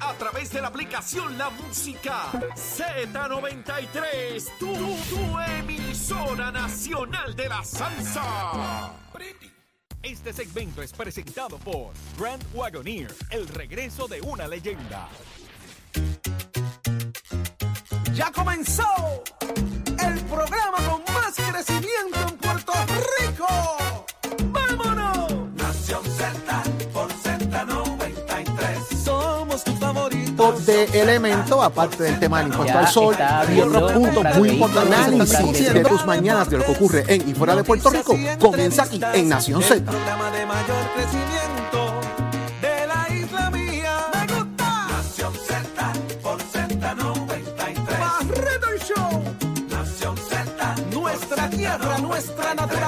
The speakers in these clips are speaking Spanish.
A través de la aplicación La Música Z93. Tu, tu emisora nacional de la salsa. Este segmento es presentado por Grand Wagoneer, el regreso de una leyenda. Ya comenzó el programa con más crecimiento en de elementos, aparte del tema del impuesto Ya al sol y otros puntos muy importantes análisis de tus mañanas de lo que ocurre en y fuera de Puerto Rico comienza aquí en Nación El Z.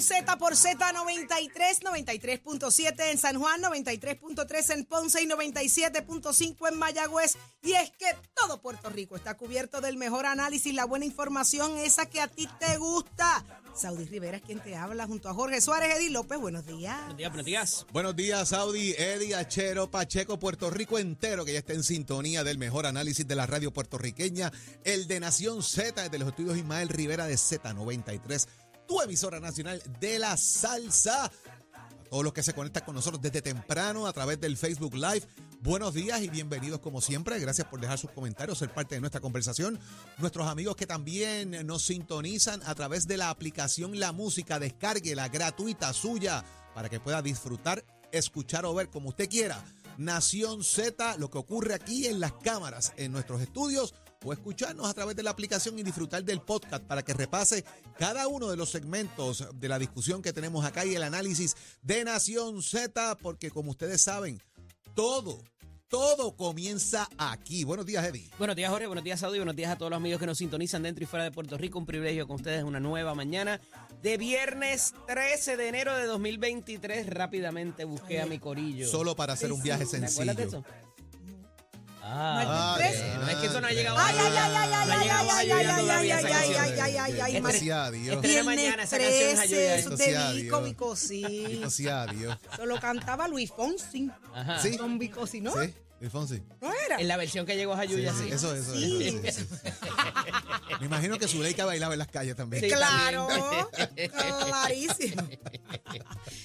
Z por Z93, 93.7 en San Juan, 93.3 en Ponce y 97.5 en Mayagüez. Y es que todo Puerto Rico está cubierto del mejor análisis, la buena información, esa que a ti te gusta. Saudi Rivera es quien te habla junto a Jorge Suárez, Eddie López. Buenos días. Buenos días, Saudi, Eddie, Achero, Pacheco, Puerto Rico entero, que ya está en sintonía del mejor análisis de la radio puertorriqueña, el de Nación Z, desde los estudios Ismael Rivera de Z93, tu emisora nacional de la salsa. A todos los que se conectan con nosotros desde temprano a través del Facebook Live. Buenos días y bienvenidos como siempre. Gracias por dejar sus comentarios, ser parte de nuestra conversación. Nuestros amigos que también nos sintonizan a través de la aplicación La Música, descárguela gratuita suya para que pueda disfrutar, escuchar o ver como usted quiera. Nación Z, lo que ocurre aquí en las cámaras, en nuestros estudios o escucharnos a través de la aplicación y disfrutar del podcast para que repase cada uno de los segmentos de la discusión que tenemos acá y el análisis de Nación Z, porque como ustedes saben, todo, todo comienza aquí. Buenos días, Eddie. Buenos días, Jorge. Buenos días, Saudi. Buenos días a todos los amigos que nos sintonizan dentro y fuera de Puerto Rico. Un privilegio con ustedes una nueva mañana de viernes 13 de enero de 2023. Rápidamente busqué a mi corillo. Solo para hacer un viaje ¿Te acuerdas de sencillo. eso? Ah. Ah, no, es que eso no ha llegado. Ay, ay, ay, ay, ay, ay, ay, ay, ay, ay, ay, ay, ay, ay, ay, Dios. Este- Estrena mañana esa canción es a Joya. Trece, eso Bendito te sea vi Dios. con Bicosí. Bendito sea Dios. Eso lo cantaba Luis Fonsi. Ajá. Sí. Con Bicosí, ¿no? Sí, Alfonsi. ¿No era? En la versión que llegó a Jayuya, sí. Eso, eso, Sí. eso, eso, eso. Me imagino que Zuleika bailaba en las calles también. Sí. Claro, también. clarísimo.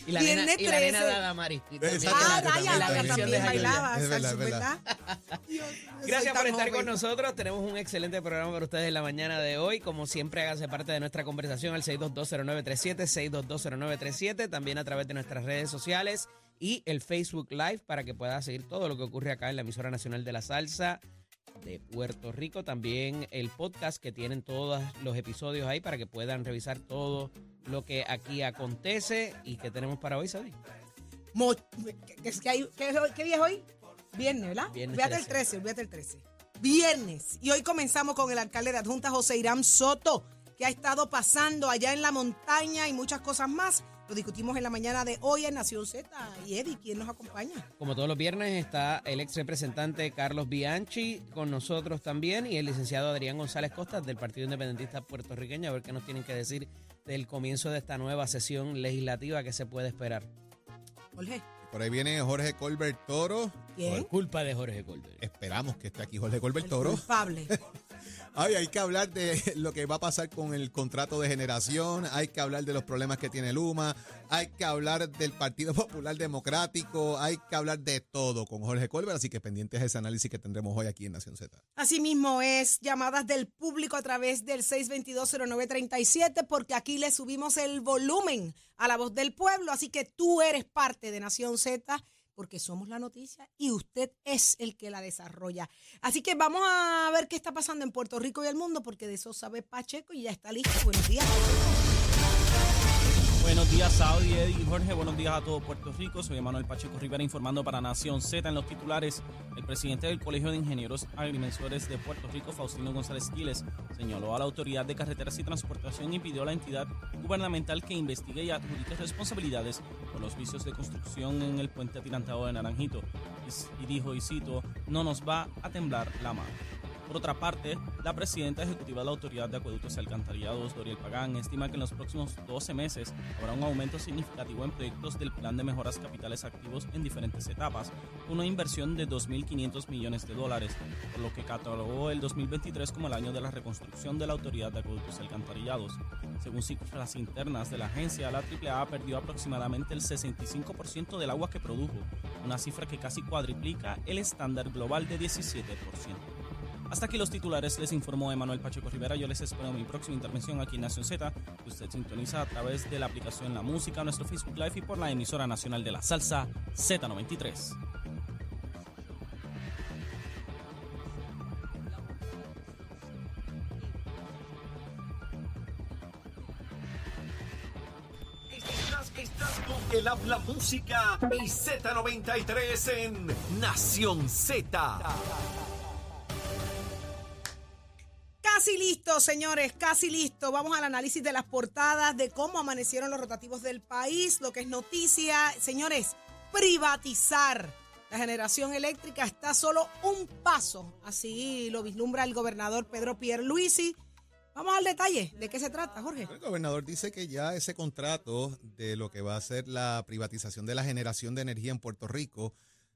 Y la nena, y la nena 13. de Adamari. Exactamente, Ah, también, Daya, también Jayuya. bailaba, Es verdad, salsa, es verdad. Dios, yo Gracias por estar con nosotros. Tenemos un excelente programa para ustedes en la mañana de hoy. Como siempre, háganse parte de nuestra conversación al 6220937, 6220937, también a través de nuestras redes sociales y el Facebook Live para que pueda seguir todo lo que ocurre acá en la emisora nacional de la salsa de Puerto Rico. También el podcast que tienen todos los episodios ahí para que puedan revisar todo lo que aquí acontece y que tenemos para hoy, Saudi. Mo- ¿Qué, qué qué- día es hoy? Viernes, ¿verdad? Viernes Olvídate el 13. 13, olvídate el 13. Viernes. Y hoy comenzamos con el alcalde de Adjunta, José Irán Soto, que ha estado pasando allá en la montaña y muchas cosas más. Lo discutimos en la mañana de hoy en Nación Z. Y Eddie, ¿quién nos acompaña? Como todos los viernes está el ex representante Carlos Bianchi con nosotros también y el licenciado Adrián González Costas del Partido Independentista Puertorriqueño a ver qué nos tienen que decir del comienzo de esta nueva sesión legislativa que se puede esperar. Jorge. Por ahí viene Jorge Colbert Toro. ¿Quién? Por culpa de Jorge Colbert. Esperamos que esté aquí Jorge Colbert El Toro. culpable. Ay, hay que hablar de lo que va a pasar con el contrato de generación, hay que hablar de los problemas que tiene Luma, hay que hablar del Partido Popular Democrático, hay que hablar de todo con Jorge Colbert, así que pendientes a ese análisis que tendremos hoy aquí en Nación Z. Asimismo es llamadas del público a través del 6220937 porque aquí le subimos el volumen a la voz del pueblo, así que tú eres parte de Nación Z. porque somos la noticia y usted es el que la desarrolla. Así que vamos a ver qué está pasando en Puerto Rico y el mundo, porque de eso sabe Pacheco y ya está listo. Buenos días. Buenos días, Saudi, Eddie y Jorge. Buenos días a todo Puerto Rico. Soy Manuel Pacheco Rivera informando para Nación Z en los titulares. El presidente del Colegio de Ingenieros Agrimensores de Puerto Rico, Faustino González Quiles, señaló a la Autoridad de Carreteras y Transportación y pidió a la entidad gubernamental que investigue y adjudique responsabilidades por los vicios de construcción en el puente atirantado de Naranjito. Y, dijo, y cito, no nos va a temblar la mano. Por otra parte, la presidenta ejecutiva de la Autoridad de Acueductos y Alcantarillados, Doriel Pagán, estima que en los próximos 12 meses habrá un aumento significativo en proyectos del Plan de Mejoras Capitales Activos en diferentes etapas, una inversión de 2.500 millones de dólares, por lo que catalogó el 2023 como el año de la reconstrucción de la Autoridad de Acueductos y Alcantarillados. Según cifras internas de la agencia, la AAA perdió aproximadamente el 65% del agua que produjo, una cifra que casi cuadriplica el estándar global de 17%. Hasta aquí los titulares, les informó Emanuel Pacheco Rivera. Yo les espero mi próxima intervención aquí en Nación Z, usted sintoniza a través de la aplicación La Música, nuestro Facebook Live y por la emisora nacional de la salsa Z93. Estás, estás con el habla música y Z93 en Nación Z. Casi listo, señores, casi listo. Vamos al análisis de las portadas, de cómo amanecieron los rotativos del país, lo que es noticia. Señores, privatizar la generación eléctrica está solo un paso. Así lo vislumbra el gobernador Pedro Pierluisi. Vamos al detalle. ¿De qué se trata, Jorge? El gobernador dice que ya ese contrato de lo que va a ser la privatización de la generación de energía en Puerto Rico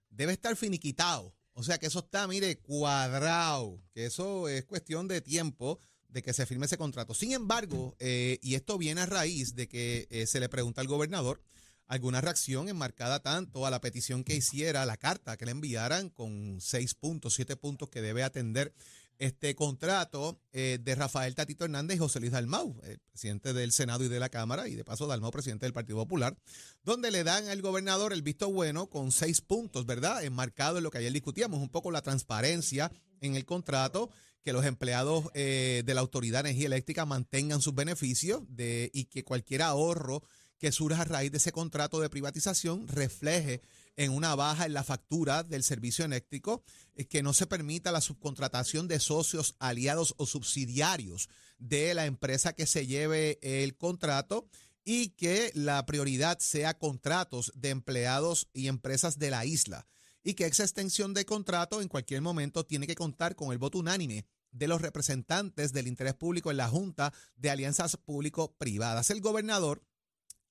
debe estar finiquitado. O sea que eso está, mire, cuadrado, que eso es cuestión de tiempo de que se firme ese contrato. Sin embargo, eh, y esto viene a raíz de que eh, se le pregunta al gobernador alguna reacción enmarcada tanto a la petición que hiciera, la carta que le enviaran con seis puntos, siete puntos que debe atender este contrato eh, de Rafael Tatito Hernández y José Luis Dalmau, el presidente del Senado y de la Cámara, y de paso Dalmau, presidente del Partido Popular, donde le dan al gobernador el visto bueno con seis puntos, ¿verdad? Enmarcado en lo que ayer discutíamos, un poco la transparencia en el contrato, que los empleados eh, de la Autoridad de Energía Eléctrica mantengan sus beneficios de, y que cualquier ahorro que surja a raíz de ese contrato de privatización refleje en una baja en la factura del servicio eléctrico, eh, que no se permita la subcontratación de socios, aliados o subsidiarios de la empresa que se lleve el contrato y que la prioridad sea contratos de empleados y empresas de la isla y que esa extensión de contrato en cualquier momento tiene que contar con el voto unánime de los representantes del interés público en la Junta de Alianzas Público-Privadas. El gobernador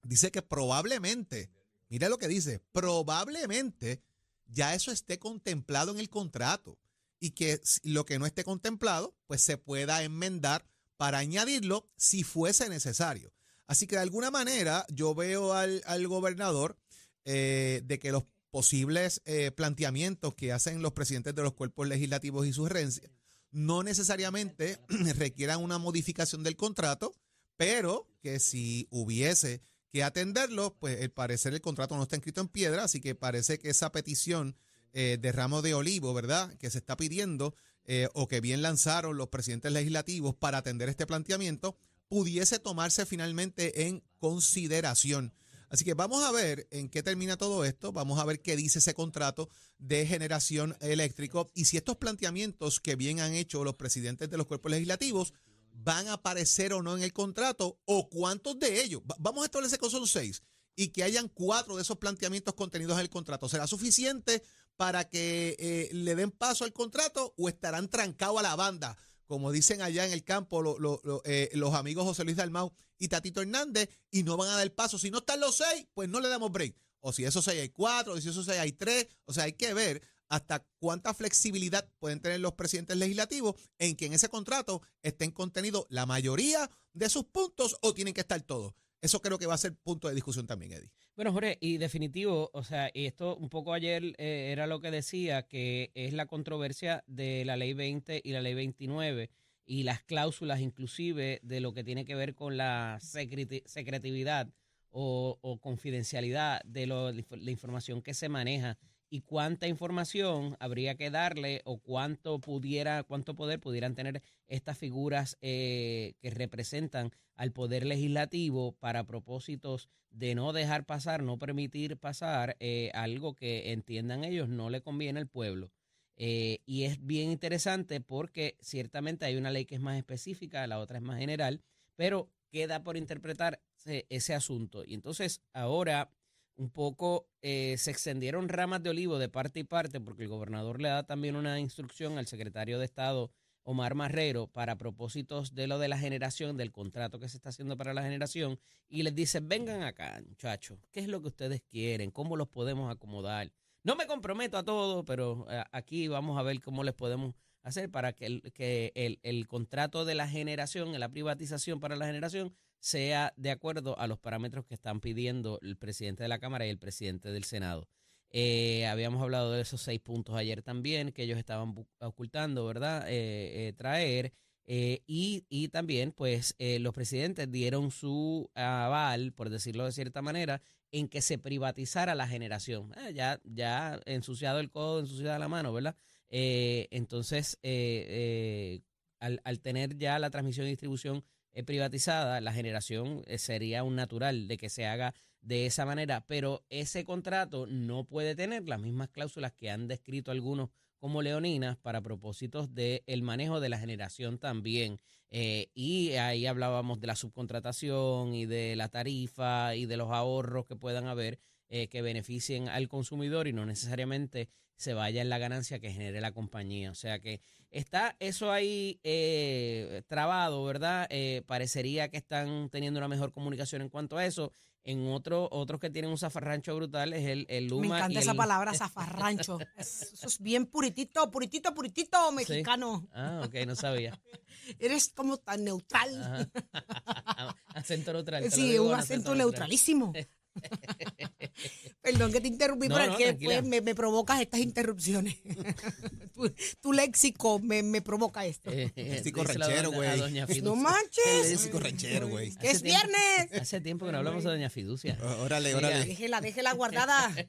dice que probablemente Mira lo que dice, probablemente ya eso esté contemplado en el contrato y que lo que no esté contemplado, pues se pueda enmendar para añadirlo si fuese necesario. Así que de alguna manera yo veo al, gobernador eh, de que los posibles eh, planteamientos que hacen los presidentes de los cuerpos legislativos y sus regencias no necesariamente requieran una modificación del contrato, pero que si hubiese que atenderlo, pues al parecer el contrato no está escrito en piedra, así que parece que esa petición eh, de ramo de olivo, ¿verdad?, que se está pidiendo eh, o que bien lanzaron los presidentes legislativos para atender este planteamiento, pudiese tomarse finalmente en consideración. Así que vamos a ver en qué termina todo esto, vamos a ver qué dice ese contrato de generación eléctrico y si estos planteamientos que bien han hecho los presidentes de los cuerpos legislativos van a aparecer o no en el contrato o cuántos de ellos. Vamos a establecer que son seis y que hayan cuatro de esos planteamientos contenidos en el contrato. ¿Será suficiente para que eh, le den paso al contrato o estarán trancados a la banda? Como dicen allá en el campo eh, los amigos José Luis Dalmau y Tatito Hernández, y no van a dar paso. Si no están los seis, pues no le damos break. O si esos seis hay cuatro, o si esos seis hay tres. O sea, hay que ver hasta cuánta flexibilidad pueden tener los presidentes legislativos en que en ese contrato estén contenidos la mayoría de sus puntos o tienen que estar todos. Eso creo que va a ser punto de discusión también, Eddie. Bueno, Jorge, y definitivo, o sea, y esto un poco ayer eh, era lo que decía, que es la controversia de la ley 20 y la ley 29 y las cláusulas inclusive de lo que tiene que ver con la secretividad o, o confidencialidad de lo- la información que se maneja y cuánta información habría que darle o cuánto pudiera, cuánto poder pudieran tener estas figuras eh, que representan al poder legislativo para propósitos de no dejar pasar, no permitir pasar eh, algo que entiendan ellos no le conviene al pueblo. Eh, y es bien interesante porque ciertamente hay una ley que es más específica, la otra es más general, pero queda por interpretar ese, ese asunto. Y entonces ahora un poco eh, se extendieron ramas de olivo de parte y parte porque el gobernador le da también una instrucción al secretario de Estado Omar Marrero para propósitos de lo de la generación, del contrato que se está haciendo para la generación, y les dice, vengan acá, muchachos, ¿qué es lo que ustedes quieren? ¿Cómo los podemos acomodar? No me comprometo a todo, pero eh, aquí vamos a ver cómo les podemos hacer para que que el, el contrato de la generación, la privatización para la generación, sea de acuerdo a los parámetros que están pidiendo el presidente de la Cámara y el presidente del Senado. Eh, habíamos hablado de esos seis puntos ayer también que ellos estaban ocultando, ¿verdad? Eh, eh, traer. Eh, y, y también, pues, los presidentes dieron su aval, por decirlo de cierta manera, en que se privatizara la generación. Eh, ya, ya ensuciado el codo, ensuciada la mano, ¿verdad? Entonces, al, al tener ya la transmisión y distribución privatizada, la generación eh, sería un natural de que se haga de esa manera, pero ese contrato no puede tener las mismas cláusulas que han descrito algunos como leoninas para propósitos del manejo de la generación también. Eh, y ahí hablábamos de la subcontratación y de la tarifa y de los ahorros que puedan haber eh, que beneficien al consumidor y no necesariamente se vaya en la ganancia que genere la compañía. O sea que está eso ahí eh, trabado, ¿verdad? Eh, parecería que están teniendo una mejor comunicación en cuanto a eso. En otro, otros que tienen un zafarrancho brutal es el, el Luma. Me encanta y esa palabra, zafarrancho. Es- Eso es bien puritito, puritito, puritito mexicano. Ah, ok, no sabía. Eres como tan neutral. Acento neutral. Sí, un acento neutral. Perdón que te interrumpí, No, pero no, es que pues, me, me provocas estas interrupciones. tu, tu léxico me, me provoca esto. Eh, Léxico ranchero, güey. no manches. Léxico ranchero, güey. Que es tiempo- viernes. Hace tiempo que no hablamos de doña Fiducia. Ó- Órale, órale. Déjela, déjela guardada.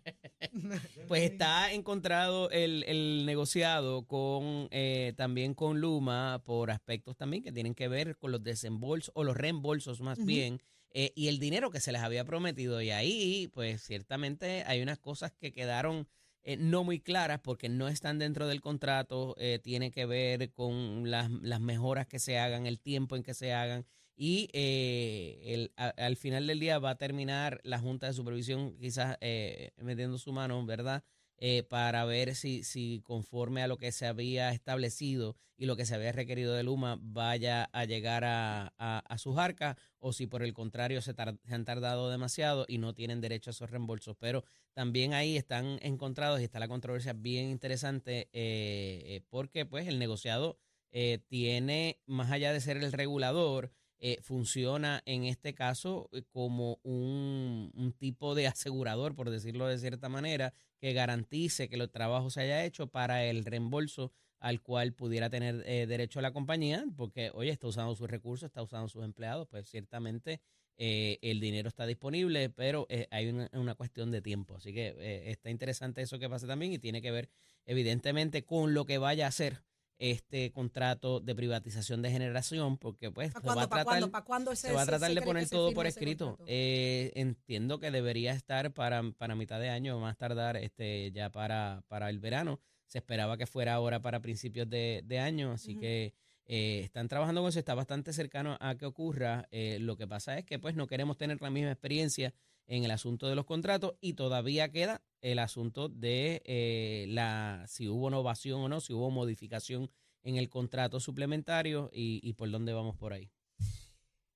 Pues está encontrado el, el negociado con eh, también con Luma por aspectos también que tienen que ver con los desembolsos o los reembolsos más bien eh, y el dinero que se les había prometido y ahí pues ciertamente hay unas cosas que quedaron eh, no muy claras porque no están dentro del contrato, eh, tiene que ver con las, las mejoras que se hagan, el tiempo en que se hagan y eh, el- a- al final del día va a terminar la Junta de Supervisión quizás eh, metiendo su mano, ¿verdad? Eh, para ver si, si conforme a lo que se había establecido y lo que se había requerido de Luma vaya a llegar a, a, sus arcas o si por el contrario se, han tardado demasiado y no tienen derecho a esos reembolsos. Pero también ahí están encontrados y está la controversia bien interesante eh, eh, porque pues el negociado eh, tiene, más allá de ser el regulador, eh, funciona en este caso como un, un tipo de asegurador, por decirlo de cierta manera, que garantice que el trabajo se haya hecho para el reembolso al cual pudiera tener eh, derecho la compañía, porque, oye, está usando sus recursos, está usando sus empleados, pues ciertamente eh, el dinero está disponible, pero eh, hay una, una cuestión de tiempo. Así que está interesante eso que pasa también y tiene que ver, evidentemente, con lo que vaya a hacer este contrato de privatización de generación, porque pues ¿Para se va a cuándo? ¿Para tratar, cuándo? ¿Para cuándo ese- se va a tratar de poner todo por escrito. Eh, entiendo que debería estar para, para mitad de año, más tardar este ya para, para el verano. Se esperaba que fuera ahora para principios de, de año, así que eh, están trabajando con eso, está bastante cercano a que ocurra. Eh, lo que pasa es que pues no queremos tener la misma experiencia en el asunto de los contratos y todavía queda el asunto de eh, la si hubo innovación o no, si hubo modificación en el contrato suplementario y, por dónde vamos por ahí.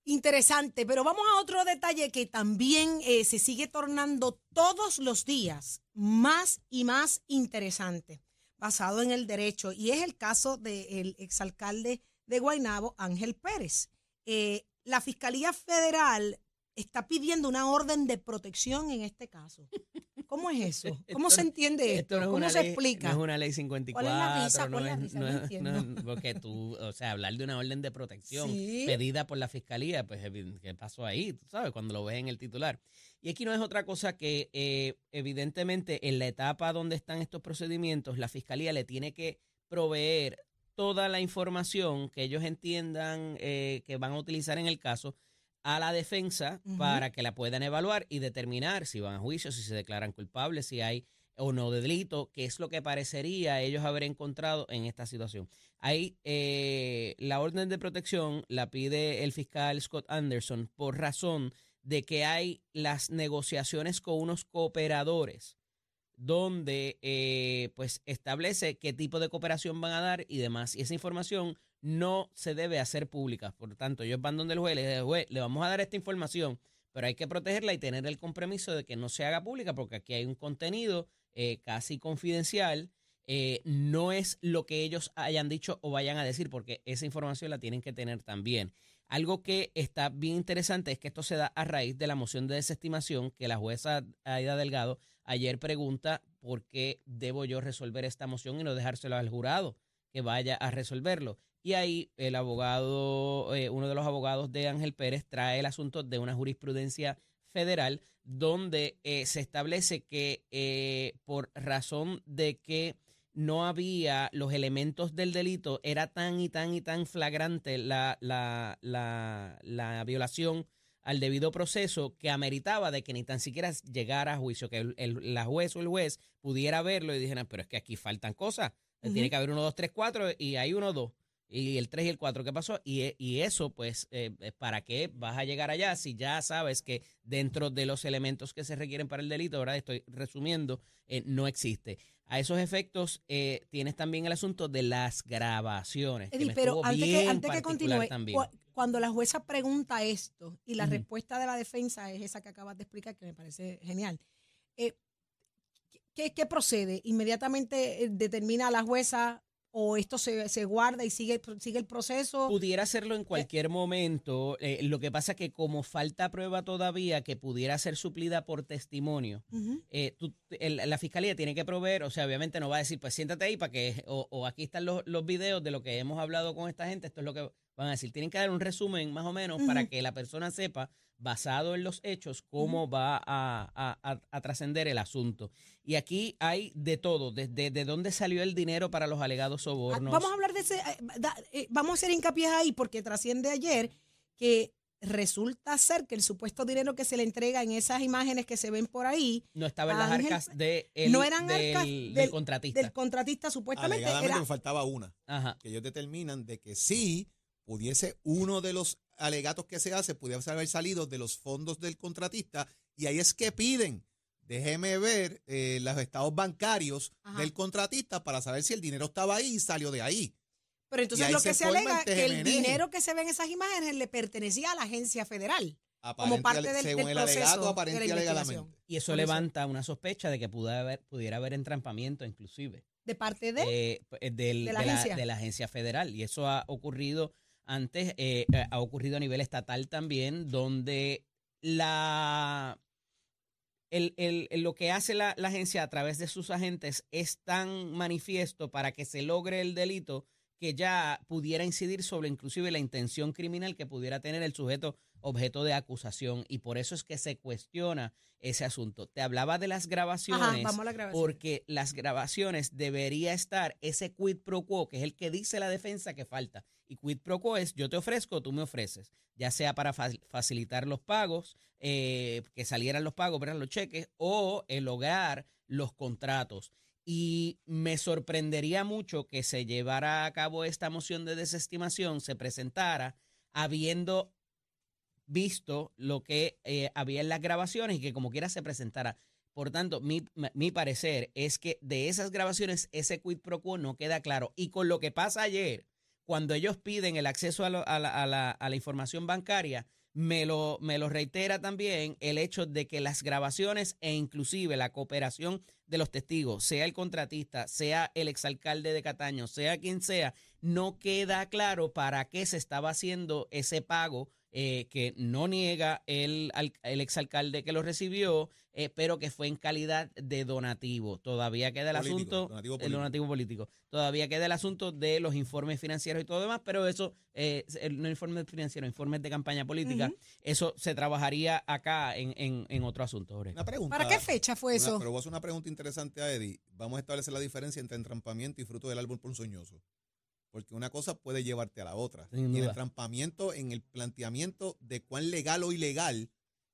Interesante, pero vamos a otro detalle que también eh, se sigue tornando todos los días más y más interesante, basado en el derecho, y es el caso del exalcalde de Guaynabo, Ángel Pérez. Eh, la Fiscalía Federal está pidiendo una orden de protección en este caso. ¿Cómo es eso? ¿Cómo Esto- se entiende esto? no es ¿Cómo se ley- explica? No es una ley 54. ¿Cuál es la risa? no ¿Cuál es la no entiendo. porque tú, o sea, hablar de una orden de protección Sí. pedida por la fiscalía, pues, ¿qué pasó ahí? Tú sabes, cuando lo ves en el titular. Y aquí no es otra cosa que, eh, evidentemente, en la etapa donde están estos procedimientos, la fiscalía le tiene que proveer toda la información que ellos entiendan eh, que van a utilizar en el caso a la defensa para que la puedan evaluar y determinar si van a juicio, si se declaran culpables, si hay o no de delito, que es lo que parecería ellos haber encontrado en esta situación. Ahí eh, la orden de protección la pide el fiscal Scott Anderson por razón de que hay las negociaciones con unos cooperadores donde eh, pues establece qué tipo de cooperación van a dar y demás. Y esa información no se debe hacer pública. Por tanto, ellos van donde el juez, le juez, le vamos a dar esta información, pero hay que protegerla y tener el compromiso de que no se haga pública porque aquí hay un contenido eh, casi confidencial. eh, no es lo que ellos hayan dicho o vayan a decir, porque esa información la tienen que tener también. Algo que está bien interesante es que esto se da a raíz de la moción de desestimación que la jueza Aida Delgado ayer pregunta por qué debo yo resolver esta moción y no dejárselo al jurado que vaya a resolverlo. Y ahí el abogado, eh, uno de los abogados de Ángel Pérez trae el asunto de una jurisprudencia federal donde eh, se establece que eh, por razón de que no había los elementos del delito, era tan y tan y tan flagrante la, la, la, la violación al debido proceso que ameritaba de que ni tan siquiera llegara a juicio, que el, el- la juez o el juez pudiera verlo y dijera, pero es que aquí faltan cosas, Eh, tiene que haber uno, dos, tres, cuatro y hay uno, dos. Y el tres y el cuatro, ¿qué pasó? Y, e- y eso, pues, eh, eh, ¿para qué vas a llegar allá si ya sabes que dentro de los elementos que se requieren para el delito, ahora estoy resumiendo, eh, no existe? A esos efectos eh, tienes también el asunto de las grabaciones. que Eddie, me pero antes que, bien antes que continúe, también. cuando la jueza pregunta esto y la respuesta de la defensa es esa que acabas de explicar, que me parece genial, eh, ¿qué, qué procede? ¿Inmediatamente eh, determina la jueza o esto se, se guarda y sigue, sigue el proceso? Pudiera hacerlo en cualquier momento. eh, lo que pasa que como falta prueba todavía que pudiera ser suplida por testimonio, Ujú. eh, tú- el- la fiscalía tiene que proveer, o sea, obviamente no va a decir, pues siéntate ahí para que, o, o aquí están los, los videos de lo que hemos hablado con esta gente, esto es lo que van a decir. Tienen que dar un resumen más o menos para que la persona sepa, basado en los hechos, cómo va a, a- a- a trascender el asunto. Y aquí hay de todo, desde de dónde salió el dinero para los alegados Ah, sobornos. Vamos a hablar de ese, eh, da- eh, vamos a hacer hincapié ahí porque trasciende ayer que resulta ser que el supuesto dinero que se le entrega en esas imágenes que se ven por ahí no estaba en las Ángel, arcas de el- no eran del, arcas del del- contratista. del contratista supuestamente Alegadamente era me faltaba una. Ajá. que ellos determinan de que sí pudiese uno de los alegatos que se hace pudiese haber salido de los fondos del contratista y ahí es que piden déjeme ver eh, los estados bancarios Ajá. del contratista para saber si el dinero estaba ahí y salió de ahí. Pero entonces ahí lo que se alega es que el dinero que se ve en esas imágenes le pertenecía a la agencia federal. Aparente- parte del- según del el proceso alegato, aparente alegadamente. Y eso levanta una sospecha de que pudiera haber, pudiera haber entrampamiento inclusive De parte de. eh, del- de la de, la, agencia. de la agencia federal. Y eso ha ocurrido antes, eh, eh, ha ocurrido a nivel estatal también, donde la el, el- el- lo que hace la, la agencia a través de sus agentes es tan manifiesto para que se logre el delito que ya pudiera incidir sobre inclusive la intención criminal que pudiera tener el sujeto objeto de acusación y por eso es que se cuestiona ese asunto. Te hablaba de las grabaciones Ajá, vamos a la grabación. porque las grabaciones debería estar ese quid pro quo, que es el que dice la defensa que falta. Quid pro quo es yo te ofrezco, tú me ofreces, ya sea para fa- facilitar los pagos, eh, que salieran los pagos, ¿verdad? los cheques, o el los contratos. Y me sorprendería mucho que se llevara a cabo esta moción de desestimación, se presentara habiendo visto lo que eh, había en las grabaciones y que como quiera se presentara. Por tanto, mi, mi parecer es que de esas grabaciones ese quid pro quo no queda claro. Y con lo que pasa ayer, cuando ellos piden el acceso a, la, a la- a la información bancaria, me lo, me lo reitera también el hecho de que las grabaciones e inclusive la cooperación de los testigos, sea el contratista, sea el exalcalde de Cataño, sea quien sea, no queda claro para qué se estaba haciendo ese pago eh, que no niega el, el exalcalde que lo recibió, eh, pero que fue en calidad de donativo. Todavía queda el Político, asunto, donativo el donativo político. Todavía queda el asunto de los informes financieros y todo demás, pero eso, eh, no informes financieros, informes de campaña política, eso se trabajaría acá en, en, en otro asunto. Jorge. Una pregunta. ¿Para qué fecha fue Una- eso? pero voy a hacer una pregunta interesante a Eddie. Vamos a establecer la diferencia entre entrampamiento y fruto del árbol ponzoñoso. Porque una cosa puede llevarte a la otra. Y el entrampamiento en el planteamiento de cuán legal o ilegal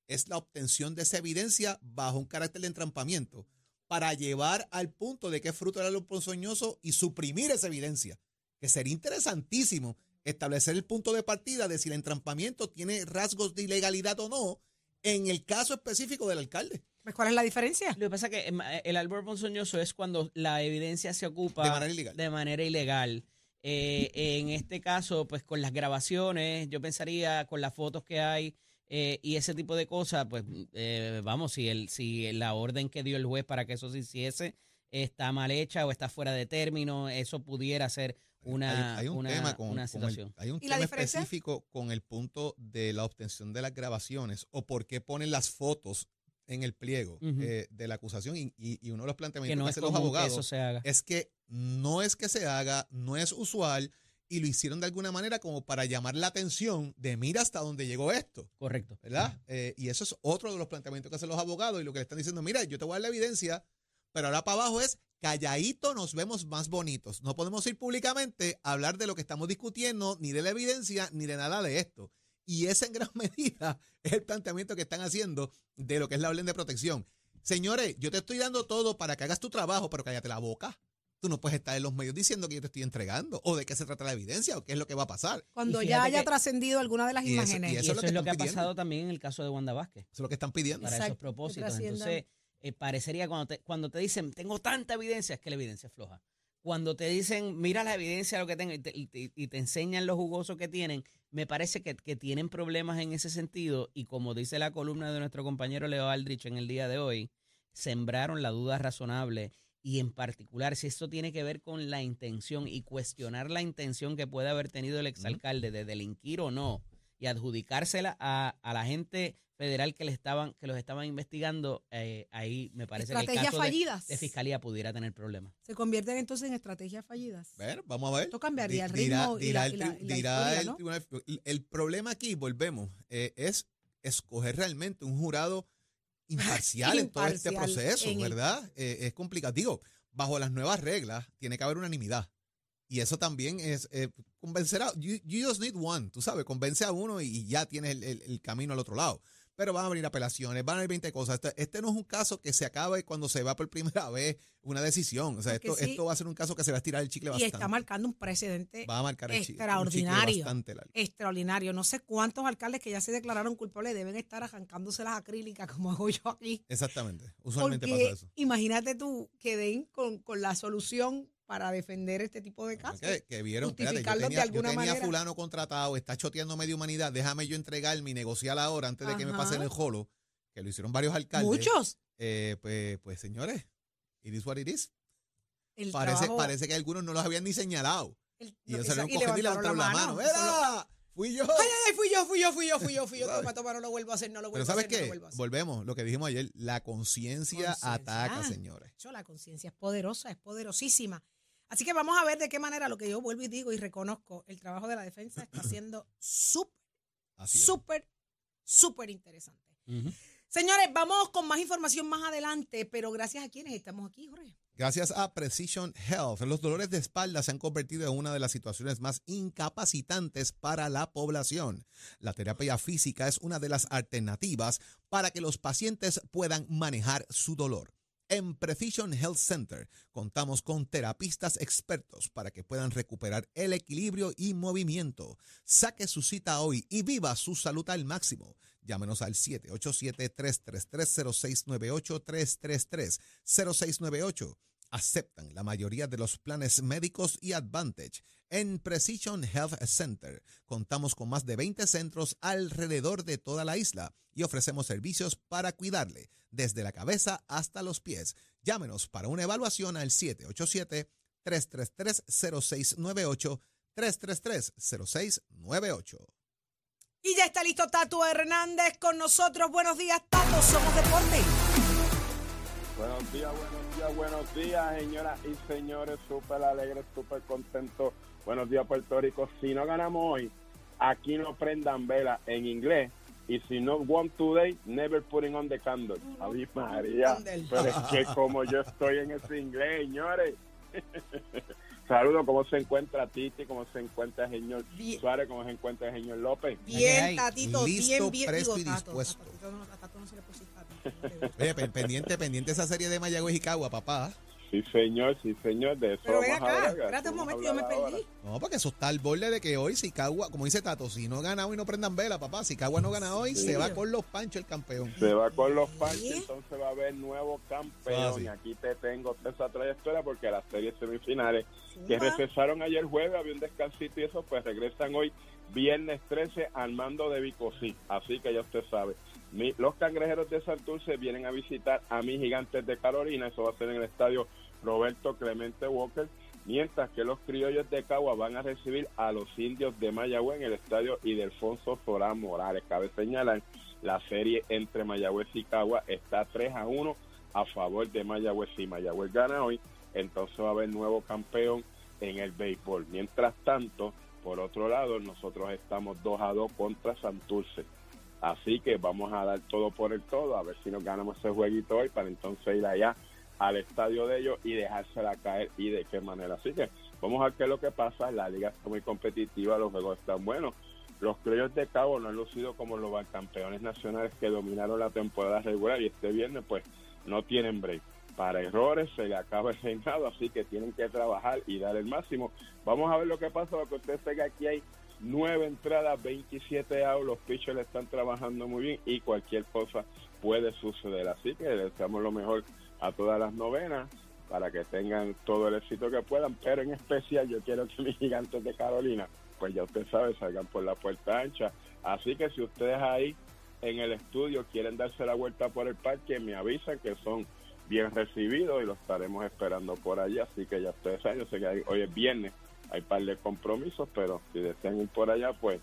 es la obtención de esa evidencia bajo un carácter de entrampamiento para llevar al punto de que es fruto del árbol ponzoñoso y suprimir esa evidencia. Que sería interesantísimo establecer el punto de partida de si el entrampamiento tiene rasgos de ilegalidad o no en el caso específico del alcalde. Pues, ¿Cuál es la diferencia? Lo que pasa es que em, el árbol ponzoñoso es cuando la evidencia se ocupa De manera ilegal. de manera ilegal. Eh, en este caso, pues con las grabaciones, yo pensaría con las fotos que hay eh, y ese tipo de cosas, pues eh, vamos, si, el, si la orden que dio el juez para que eso se hiciese está mal hecha o está fuera de término, eso pudiera ser una, hay, hay un una, tema con, una con el- situación. hay un ¿Y la tema específico con el punto de la obtención de las grabaciones o por qué ponen las fotos en el pliego eh, de la acusación y, y- y uno de los que planteamientos que, no es hacen los común que abogados eso se haga. es que no es que se haga, no es usual y lo hicieron de alguna manera como para llamar la atención de mira hasta dónde llegó esto. Correcto. ¿verdad? Eh, y eso es otro de los planteamientos que hacen los abogados y lo que le están diciendo, mira, yo te voy a dar la evidencia, pero ahora para abajo es calladito nos vemos más bonitos. No podemos ir públicamente a hablar de lo que estamos discutiendo, ni de la evidencia, ni de nada de esto. Y ese en gran medida es el planteamiento que están haciendo de lo que es la orden de protección. Señores, yo te estoy dando todo para que hagas tu trabajo, pero cállate la boca. Tú no puedes estar en los medios diciendo que yo te estoy entregando, o de qué se trata la evidencia, o qué es lo que va a pasar. Cuando ya haya que- trascendido alguna de las Y eso- imágenes. y Y eso eso, es lo que es lo que ha están pidiendo. pasado también en el caso de Wanda Vázquez. Eso es lo que están pidiendo. para Exacto, esos propósitos. Entonces, eh, parecería cuando te, cuando te dicen, tengo tanta evidencia, es que la evidencia es floja. Cuando te dicen, mira la evidencia, lo que tengo, y te, y te- y te enseñan lo jugoso que tienen, me parece que, que tienen problemas en ese sentido. Y como dice la columna de nuestro compañero Leo Aldrich en el día de hoy, sembraron la duda razonable. Y en particular, si esto tiene que ver con la intención y cuestionar la intención que puede haber tenido el exalcalde de delinquir o no, y adjudicársela a, a la gente federal que le estaban que los estaban investigando, eh, ahí me parece que el Estrategias caso de, fallidas. de fiscalía pudiera tener problemas. Se convierten entonces en estrategias fallidas. Ver, vamos a ver. Esto cambiaría el ritmo dirá el tribunal- el- problema aquí, volvemos, eh, es escoger realmente un jurado imparcial en todo este proceso, ¿verdad? Eh, es complicado. Digo, bajo las nuevas reglas tiene que haber unanimidad. Y eso también es eh, convencer a. You, you just need one, tú sabes, convence a uno y, y ya tienes el, el- el camino al otro lado. Pero van a venir apelaciones, van a venir 20 cosas. Este, este no es un caso que se acabe cuando se va por primera vez una decisión. O sea, Porque esto, sí. esto va a ser un caso que se va a estirar el chicle Y bastante. está marcando un precedente va a marcar un chicle extraordinario. bastante largo. extraordinario. No sé cuántos alcaldes que ya se declararon culpables deben estar arrancándose las acrílicas como hago yo aquí. Exactamente. Usualmente Porque pasa eso. imagínate tú que den con, con la solución para defender este tipo de casos. Que, que vieron, espérate, yo justificarlos de tenía, yo alguna tenía manera. fulano contratado, está choteando media humanidad, déjame yo entregarme y negociar ahora antes de que me pasen el jolo, que lo hicieron varios alcaldes. Muchos. Eh, pues, pues, señores, it is what it is. El Parece, trabajo- parece que algunos no los habían ni señalado. el- Y ellos salieron cogiendo y levantaron la mano. ¡Era! ¡Fui yo! Ay, ay, fui yo, fui yo, fui yo, fui yo, fui yo. ¿Sabes? Toma, toma, no lo vuelvo a hacer, no lo vuelvo Pero a ¿sabes hacer, no lo qué? vuelvo a hacer. Volvemos, lo que dijimos ayer, la conciencia Conciencia. ataca, señores. Yo, la conciencia es poderosa, es poderosísima. Así que vamos a ver de qué manera lo que yo vuelvo y digo y reconozco, el trabajo de la defensa está siendo súper, súper, súper interesante. Señores, vamos con más información más adelante, pero gracias a quienes estamos aquí, Jorge. Gracias a Precision Health, los dolores de espalda se han convertido en una de las situaciones más incapacitantes para la población. La terapia física es una de las alternativas para que los pacientes puedan manejar su dolor. En Precision Health Center contamos con terapistas expertos para que puedan recuperar el equilibrio y movimiento. Saque su cita hoy y viva su salud al máximo. Llámenos al 787-333-0698-333-0698. Aceptan la mayoría de los planes médicos y Advantage. En Precision Health Center contamos con más de 20 centros alrededor de toda la isla y ofrecemos servicios para cuidarle desde la cabeza hasta los pies. Llámenos para una evaluación al 787-333-0698, 333-0698. Y ya está listo Tato Hernández con nosotros. Buenos días, Tato. Somos Deporte. Buenos días, buenos días, buenos días, señoras y señores. Súper alegre, súper contento. Buenos días, Puerto Rico. Si no ganamos hoy, aquí no prendan vela en inglés. Y si no won today, never putting on the candle. Ave María. Candle. Pero es que como yo estoy en ese inglés, señores. Saludos, ¿cómo se encuentra Titi? ¿Cómo se encuentra el señor Bien. Suárez? ¿Cómo se encuentra el señor López? Bien? Tatito, Listo, bien, bien. presto Digo, y dispuesto. a a Tato no se le pusiste Oye, pe- pendiente, pendiente esa serie de Mayagüez y Cagua, papá. Sí, señor, sí, señor. De eso Pero ven acá, espérate un momento, yo me ahora. perdí. No, porque eso está al borde de que hoy si Cagua, como dice Tato, si no gana hoy no prendan vela, papá. Si Cagua no gana hoy, Sí. se va con los panchos el campeón. Se va con los panchos, entonces va a haber nuevo campeón. Ah, sí. Y aquí te tengo toda esa trayectoria porque las series semifinales que Zumba. recesaron ayer jueves, había un descansito y eso, pues regresan hoy viernes 13 al mando de Vicosí. Así que ya usted sabe. Mi- los cangrejeros de Santurce vienen a visitar a mis gigantes de Carolina. Eso va a ser en el estadio Roberto Clemente Walker. Mientras que los criollos de Cagua van a recibir a los indios de Mayagüez en el estadio Idelfonso Során Morales. Cabe señalar, la serie entre Mayagüez y Cagua está 3 a 1 a favor de Mayagüez. Si Mayagüez gana hoy, entonces va a haber nuevo campeón en el béisbol. Mientras tanto, por otro lado, nosotros estamos 2 a 2 contra Santurce. Así que vamos a dar todo por el todo, a ver si nos ganamos ese jueguito hoy para entonces ir allá al estadio de ellos y dejársela caer y de qué manera. Así que vamos a ver qué es lo que pasa. La liga está muy competitiva, los juegos están buenos. Los criollos de Cabo no han lucido como los campeones nacionales que dominaron la temporada regular y este viernes pues no tienen break. Para errores se le acaba el reinado, así que tienen que trabajar y dar el máximo. Vamos a ver lo que pasa, porque usted sé que aquí hay nueve entradas, 27 outs, los pitchers están trabajando muy bien y cualquier cosa puede suceder. Así que deseamos lo mejor a todas las novenas para que tengan todo el éxito que puedan, pero en especial yo quiero que mis gigantes de Carolina, pues ya usted sabe, salgan por la puerta ancha. Así que si ustedes ahí en el estudio quieren darse la vuelta por el parque, me avisan que son bien recibidos y los estaremos esperando por allá. Así que ya ustedes saben, yo sé que hoy es viernes, hay par de compromisos, pero si desean ir por allá, pues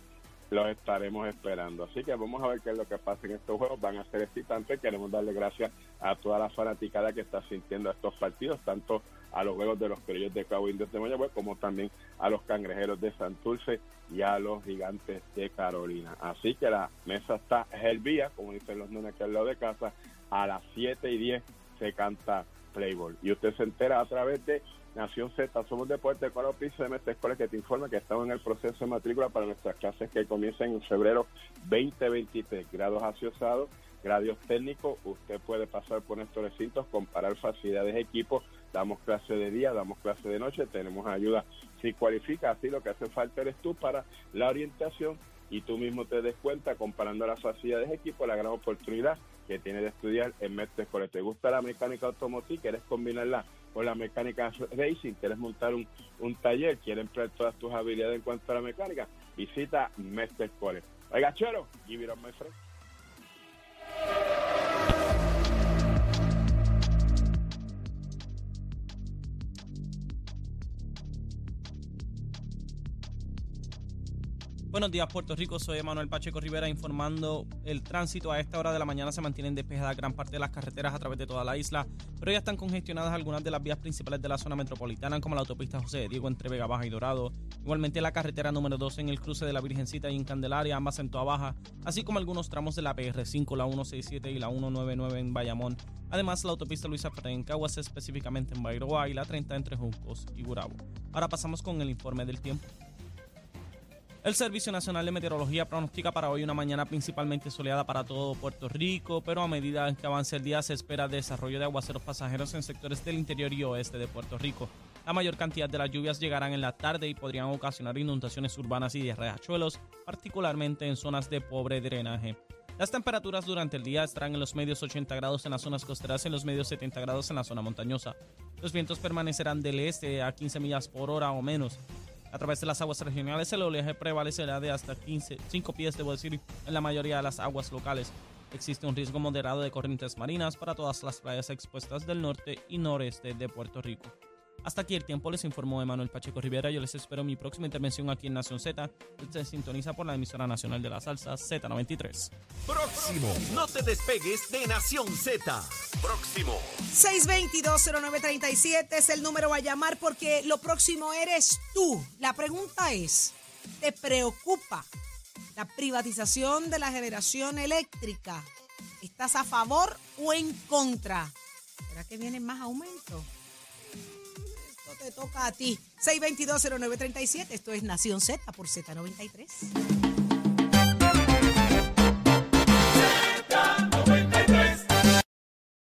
los estaremos esperando. Así que vamos a ver qué es lo que pasa en estos juegos. Van a ser excitantes. Queremos darle gracias a toda la fanaticada que está sintiendo estos partidos, tanto a los juegos de los criollos de Cabo Indios de Mayagüez, como también a los cangrejeros de Santurce y a los gigantes de Carolina. Así que la mesa está hervía, como dicen los nenes que al lado de casa, a las 7 y 10 se canta Playboy. Y usted se entera a través de Nación Z, somos deporte con pisos de Mestre Escuela que te informa que estamos en el proceso de matrícula para nuestras clases que comienzan en febrero 2023. Grados asociados, grados técnicos, usted puede pasar por nuestros recintos, comparar facilidades, equipos, damos clase de día, damos clase de noche, tenemos ayuda si cualifica, así lo que hace falta eres tú para la orientación y tú mismo te des cuenta comparando las facilidades de equipo, la gran oportunidad que tiene de estudiar en Mestre Escuela. ¿Te gusta la mecánica automotriz? ¿Quieres combinarla con la mecánica racing? ¿Quieres montar un, un taller? ¿Quieres emplear todas tus habilidades en cuanto a la mecánica? Visita Mestre Escuela. Oiga, chero, give it up, my friend. Buenos días, Puerto Rico. Soy Manuel Pacheco Rivera informando el tránsito. A esta hora de la mañana se mantienen despejadas gran parte de las carreteras a través de toda la isla, pero ya están congestionadas algunas de las vías principales de la zona metropolitana, como la autopista José de Diego entre Vega Baja y Dorado. Igualmente la carretera número 2 en el cruce de la Virgencita y en Candelaria, ambas en Toa Baja, así como algunos tramos de la PR5, la 167 y la 199 en Bayamón. Además, la autopista Luisa Ferrer en Caguas, específicamente en Bairoa y la 30 entre Juncos y Gurabo. Ahora pasamos con el informe del tiempo. El Servicio Nacional de Meteorología pronostica para hoy una mañana principalmente soleada para todo Puerto Rico, pero a medida que avance el día se espera desarrollo de aguaceros pasajeros en sectores del interior y oeste de Puerto Rico. La mayor cantidad de las lluvias llegarán en la tarde y podrían ocasionar inundaciones urbanas y de riachuelos, particularmente en zonas de pobre drenaje. Las temperaturas durante el día estarán en los medios 80 grados en las zonas costeras y en los medios 70 grados en la zona montañosa. Los vientos permanecerán del este a 15 millas por hora o menos. A través de las aguas regionales el oleaje prevalecerá de hasta 15, 5 pies, debo decir, en la mayoría de las aguas locales. Existe un riesgo moderado de corrientes marinas para todas las playas expuestas del norte y noreste de Puerto Rico. Hasta aquí el tiempo, les informó Emanuel Pacheco Rivera. Yo les espero en mi próxima intervención aquí en Nación Z. Usted se sintoniza por la emisora nacional de la salsa Z93. Próximo. No te despegues de Nación Z. Próximo. 622-0937 es el número a llamar porque lo próximo eres tú. La pregunta es, ¿te preocupa la privatización de la generación eléctrica? ¿Estás a favor o en contra? ¿Será que vienen más aumentos? Te toca a ti. 622-0937, esto es Nación Z por Z93.